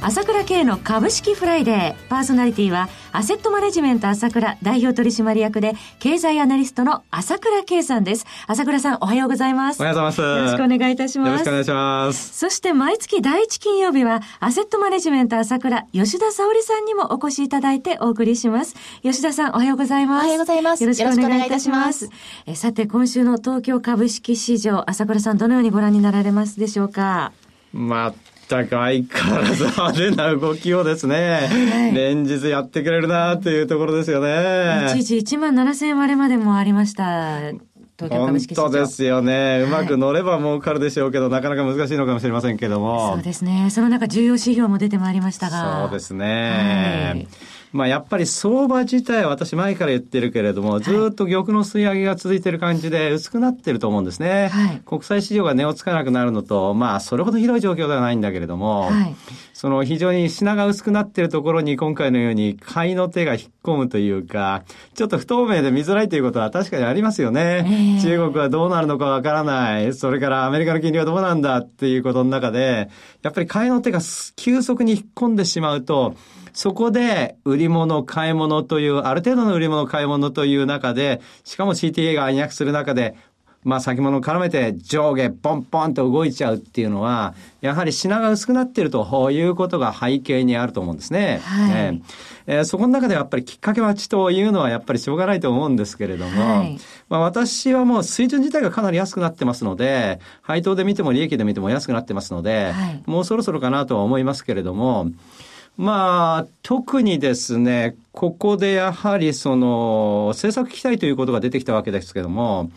朝倉慶の株式フライデー。パーソナリティは、アセットマネジメント朝倉代表取締役で、経済アナリストの朝倉慶さんです。朝倉さん、おはようございます。おはようございます。よろしくお願いいたします。よろしくお願いします。そして、毎月第一金曜日は、アセットマネジメント朝倉、吉田沙織さんにもお越しいただいてお送りします。吉田さん、おはようございます。おはようございます。よろしくお願いいたします。えさて、今週の東京株式市場、朝倉さん、どのようにご覧になられますでしょうか？まあ、全く相変わらず派手な動きをですね、はい、連日やってくれるなっていうところですよね。一時1万7000円割れまでもありました。東京株式市場本当ですよね。うまく乗れば儲かるでしょうけど、はい、なかなか難しいのかもしれませんけども。そうですね。その中重要指標も出てまいりましたが。そうですね。はいまあやっぱり相場自体は私前から言ってるけれども、ずっと玉の吸い上げが続いてる感じで薄くなってると思うんですね。はい、国際市場が値をつかなくなるのと、まあそれほど広い状況ではないんだけれども、はい、その非常に品が薄くなってるところに今回のように買いの手が引っ込むというか、ちょっと不透明で見づらいということは確かにありますよね。えー、中国はどうなるのかわからない。それからアメリカの金利はどうなんだっていうことの中で、やっぱり買いの手が急速に引っ込んでしまうと、そこで売り物、買い物という、ある程度の売り物、買い物という中で、しかも CTA が暗躍する中で、まあ先物を絡めて上下ポンポンと動いちゃうっていうのは、やはり品が薄くなっているということが背景にあると思うんですね。はい、えー、そこの中でやっぱりきっかけ待ちというのはやっぱりしょうがないと思うんですけれども、はい、まあ私はもう水準自体がかなり安くなってますので、配当で見ても利益で見ても安くなってますので、はい、もうそろそろかなとは思いますけれども、まあ、特にですね、ここでやはりその、政策期待ということが出てきたわけですけども、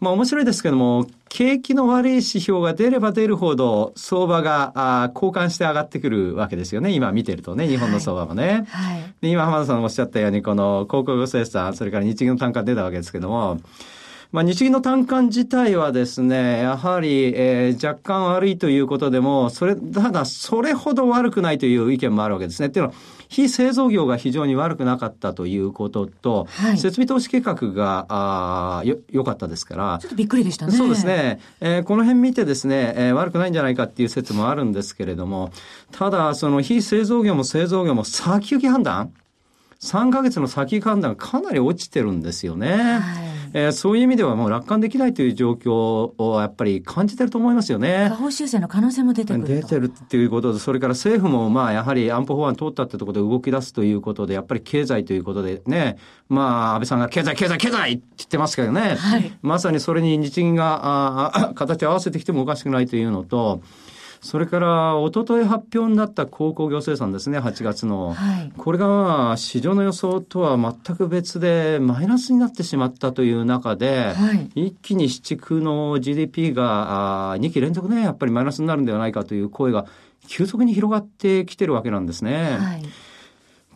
まあ面白いですけども、景気の悪い指標が出れば出るほど、相場があ交換して上がってくるわけですよね。今見てるとね、日本の相場もね。はい、で今、浜田さんおっしゃったように、この、広告生産、それから日銀の単価出たわけですけども、まあ、日銀の単価自体はですね、やはり、えー、若干悪いということでも、それ、ただ、それほど悪くないという意見もあるわけですね。っていうのは、非製造業が非常に悪くなかったということと、はい、設備投資計画が、あよ、良かったですから。ちょっとびっくりでしたね。そうですね。えー、この辺見てですね、えー、悪くないんじゃないかっていう説もあるんですけれども、ただ、その非製造業も製造業も先行き判断3ヶ月の先判断がかなり落ちてるんですよね。はい。えー、そういう意味ではもう楽観できないという状況をやっぱり感じてると思いますよね。下方修正の可能性も出てくる出てるっていうことで、それから政府もまあやはり安保法案通ったってところで動き出すということで、やっぱり経済ということでね、まあ安倍さんが経済経済経済って言ってますけどね、はい、まさにそれに日銀があ形を合わせてきてもおかしくないというのと、それから、おととい発表になった鉱工業生産ですね、8月の。はい、これが、市場の予想とは全く別で、マイナスになってしまったという中で、はい、一気に市地区の GDP があ2期連続ね、やっぱりマイナスになるんではないかという声が急速に広がってきてるわけなんですね。はい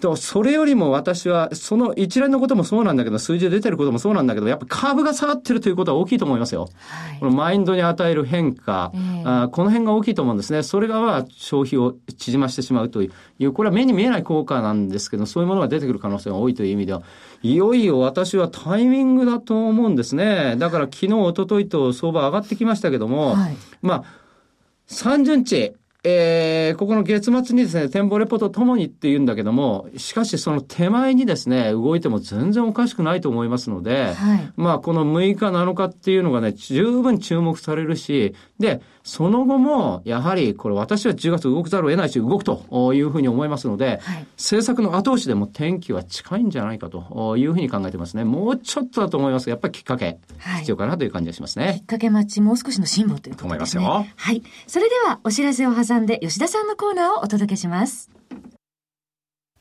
と、それよりも私は、その一連のこともそうなんだけど、数字で出てることもそうなんだけど、やっぱカーブが下がってるということは大きいと思いますよ。はい、このマインドに与える変化、えー、あ、この辺が大きいと思うんですね。それが消費を縮ましてしまうという、これは目に見えない効果なんですけど、そういうものが出てくる可能性が多いという意味では、いよいよ私はタイミングだと思うんですね。だから昨日、一昨日と相場上がってきましたけども、はい、まあ、30日、えー、ここの月末にですね、展望レポートともにって言うんだけども、しかしその手前にですね、動いても全然おかしくないと思いますので、はい、まあこの6日7日っていうのがね、十分注目されるし、で、その後も、やはり、これ私は10月動くざるを得ないし、動くというふうに思いますので、はい、政策の後押しでも天気は近いんじゃないかというふうに考えてますね。もうちょっとだと思いますやっぱりきっかけ、必要かなという感じがしますね。きっかけ待ち、もう少しの辛抱ということですね。思いますよ。はい。それでは、お知らせを挟んで、吉田さんのコーナーをお届けします。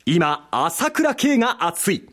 今、朝倉慶が熱い。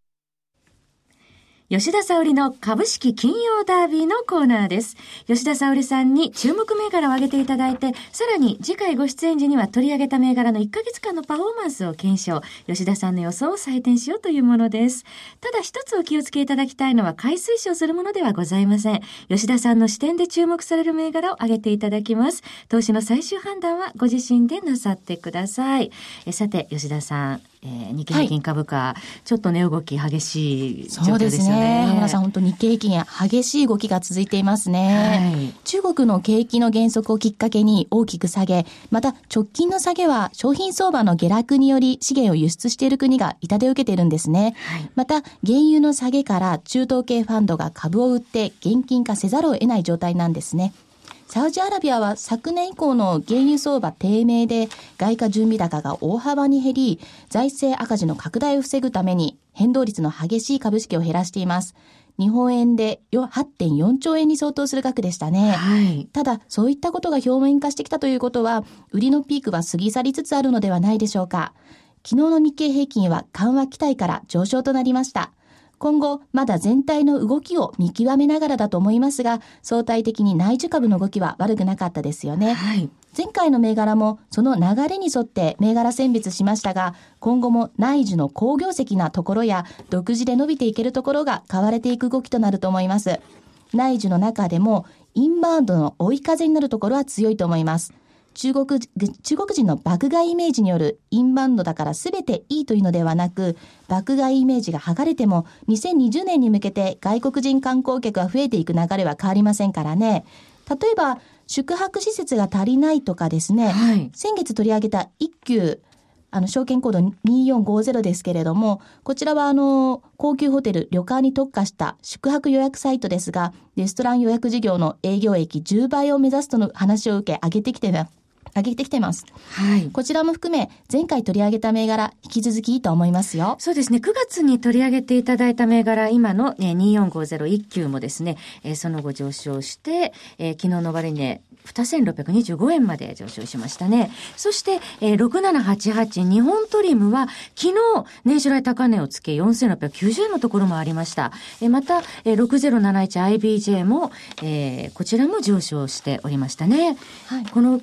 吉田沙織の株式金曜ダービーのコーナーです。吉田沙織さんに注目銘柄を挙げていただいて、さらに次回ご出演時には取り上げた銘柄の1ヶ月間のパフォーマンスを検証、吉田さんの予想を採点しようというものです。ただ一つお気をつけいただきたいのは、買い推奨するものではございません。吉田さんの視点で注目される銘柄を挙げていただきます。投資の最終判断はご自身でなさってください。えさて、吉田さん、えー、日経平均株価、はい、ちょっと値動き激しい状況ですよね。そうですね。浜田さん、本当日経平均激しい動きが続いていますね。はい、中国の景気の減速をきっかけに大きく下げ、また直近の下げは商品相場の下落により資源を輸出している国が痛手を受けているんですね。はい、また、原油の下げから中東系ファンドが株を売って現金化せざるを得ない状態なんですね。サウジアラビアは昨年以降の原油相場低迷で外貨準備高が大幅に減り、財政赤字の拡大を防ぐために変動率の激しい株式を減らしています。日本円で8.4兆円に相当する額でしたね。はい、ただ、そういったことが表面化してきたということは、売りのピークは過ぎ去りつつあるのではないでしょうか。昨日の日経平均は緩和期待から上昇となりました。今後、まだ全体の動きを見極めながらだと思いますが、相対的に内需株の動きは悪くなかったですよね。はい、前回の銘柄もその流れに沿って銘柄選別しましたが、今後も内需の好業績なところや独自で伸びていけるところが買われていく動きとなると思います。内需の中でもインバウンドの追い風になるところは強いと思います。中国中国人の爆買いイメージによるインバウンドだから全ていいというのではなく爆買いイメージが剥がれても2020年に向けて外国人観光客が増えていく流れは変わりませんからね。例えば宿泊施設が足りないとかですね、はい、先月取り上げた一級あの、証券コード2450ですけれども、こちらはあの、高級ホテル、旅館に特化した宿泊予約サイトですが、レストラン予約事業の営業益10倍を目指すとの話を受け、上げてきて上げてきてます。はい。こちらも含め、前回取り上げた銘柄、引き続きいいと思いますよ。そうですね。9月に取り上げていただいた銘柄、今の、ね、2450級もですね、えー、その後上昇して、えー、昨日の終値、2625円まで上昇しましたね。そして、えー、6788日本トリムは昨日年初来高値をつけ4690円のところもありました。えー、また、えー、6071IBJ も、えー、こちらも上昇しておりましたね。はい、この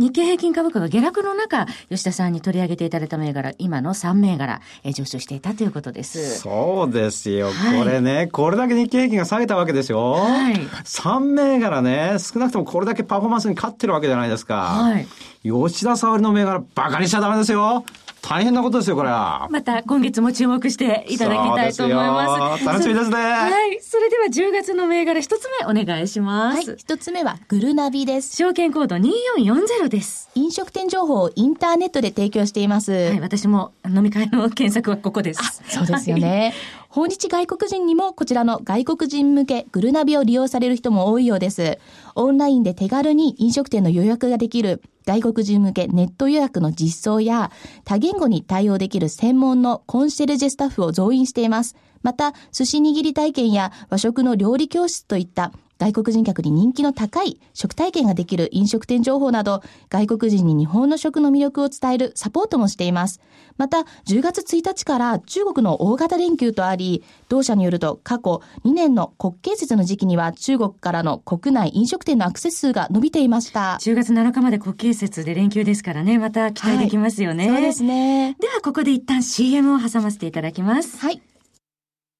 日経平均株価が下落の中、吉田さんに取り上げていただいた銘柄、今の3銘柄、え上昇していたということです。そうですよ。はい、これね、これだけ日経平均が下げたわけですよ。はい。3銘柄ね、少なくともこれだけパフォーマンスに勝ってるわけじゃないですか。はい。吉田沙織の銘柄、バカにしちゃダメですよ。大変なことですよ、これは。また今月も注目していただきたいと思います。楽しみですね。はい。それでは10月の銘柄一つ目お願いします。はい。一つ目はグルナビです。証券コード2440です。飲食店情報をインターネットで提供しています。はい。私も飲み会の検索はここです。そうですよね。訪日外国人にもこちらの外国人向けグルナビを利用される人も多いようです。オンラインで手軽に飲食店の予約ができる外国人向けネット予約の実装や多言語に対応できる専門のコンシェルジェスタッフを増員しています。また、寿司握り体験や和食の料理教室といった外国人客に人気の高い食体験ができる飲食店情報など、外国人に日本の食の魅力を伝えるサポートもしています。また、10月1日から中国の大型連休とあり、同社によると過去2年の国慶節の時期には中国からの国内飲食店のアクセス数が伸びていました。10月7日まで国慶節で連休ですからね、また期待できますよね。はい、そうですね。では、ここで一旦 CM を挟ませていただきます。はい。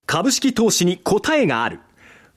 株式投資に答えがある。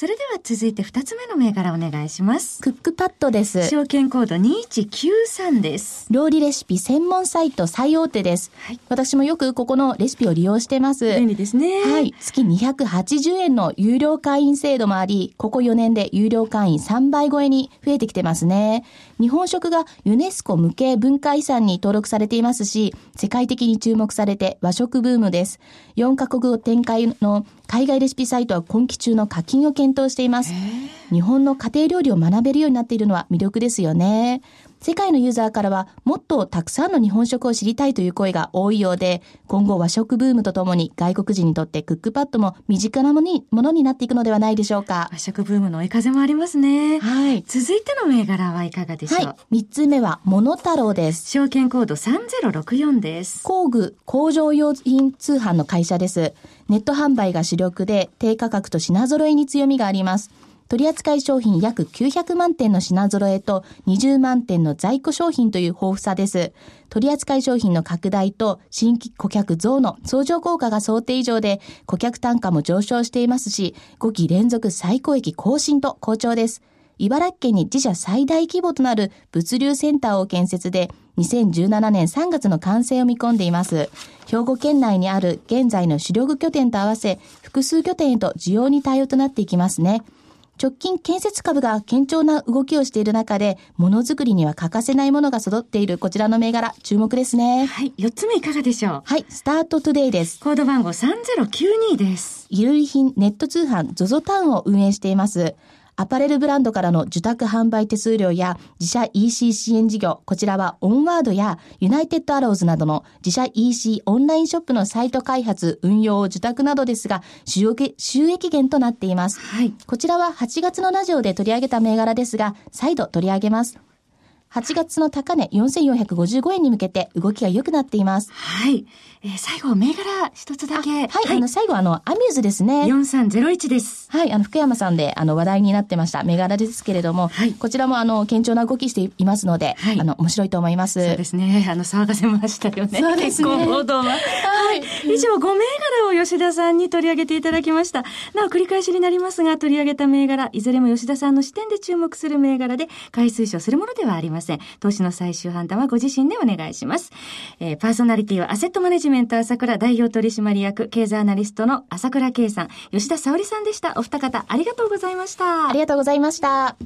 それでは続いて2つ目の銘柄お願いします。クックパッドです。証券コード2193です。料理レシピ専門サイト最大手です。はい、私もよくここのレシピを利用してます。便利ですね。はい。月280円の有料会員制度もあり、ここ4年で有料会員3倍超えに増えてきてますね。日本食がユネスコ無形文化遺産に登録されていますし、世界的に注目されて和食ブームです。4カ国語展開の海外レシピサイトは今期中の課金を検討しています。日本の家庭料理を学べるようになっているのは魅力ですよね。世界のユーザーからはもっとたくさんの日本食を知りたいという声が多いようで、今後和食ブームとともに外国人にとってクックパッドも身近なものになっていくのではないでしょうか。和食ブームの追い風もありますね。はい。続いての銘柄はいかがでしょう？はい。三つ目は、モノタロウです。証券コード3064です。工具工場用品通販の会社です。ネット販売が主力で低価格と品揃えに強みがあります。取扱商品約900万点の品揃えと20万点の在庫商品という豊富さです。取扱商品の拡大と新規顧客増の相乗効果が想定以上で顧客単価も上昇していますし、5期連続最高益更新と好調です。茨城県に自社最大規模となる物流センターを建設で、2017年3月の完成を見込んでいます。兵庫県内にある現在の主力拠点と合わせ、複数拠点へと需要に対応となっていきますね。直近建設株が堅調な動きをしている中で、ものづくりには欠かせないものが揃っているこちらの銘柄、注目ですね。はい。4つ目いかがでしょうはい。スタートトゥデイです。コード番号3092です。衣類品ネット通販 ZOZO タウンを運営しています。アパレルブランドからの受託販売手数料や自社 EC 支援事業、こちらはオンワードやユナイテッドアローズなどの自社 EC オンラインショップのサイト開発、運用、受託などですが、収益収益源となっています。はい。こちらは8月のラジオで取り上げた銘柄ですが、再度取り上げます。8月の高値4455円に向けて動きが良くなっています。はい。えー、最後、銘柄一つだけ。はい、はい、あの、最後、あの、アミューズですね。4301です。はい、あの、福山さんで、あの、話題になってました、銘柄ですけれども、はい、こちらも、あの、堅調な動きしていますので、はい、あの、面白いと思います。そうですね。あの、騒がせましたよね。そうですね。報道は。はい。以上、5銘柄を吉田さんに取り上げていただきました。なお、繰り返しになりますが、取り上げた銘柄、いずれも吉田さんの視点で注目する銘柄で、回数書するものではありません。投資の最終判断はご自身でお願いします。えー、パーソナリティはアセットマネジメント朝倉代表取締役経済アナリストの朝倉圭さん、吉田沙織さんでした。お二方ありがとうございました。ありがとうございました。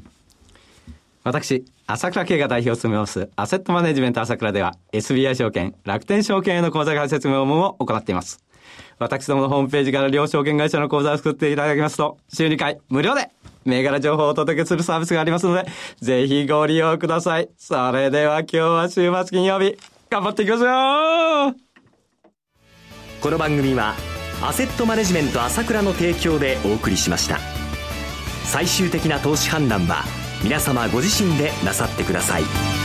私、朝倉慶が代表を務めます、アセットマネジメント朝倉では、SBI 証券、楽天証券への口座開設業務を行っています。私どものホームページから両証券会社の口座を作っていただきますと、週2回無料で銘柄情報をお届けするサービスがありますので、ぜひご利用ください。それでは今日は週末金曜日、頑張っていきますよこの番組は、アセットマネジメント朝倉の提供でお送りしました。最終的な投資判断は、皆様ご自身でなさってください。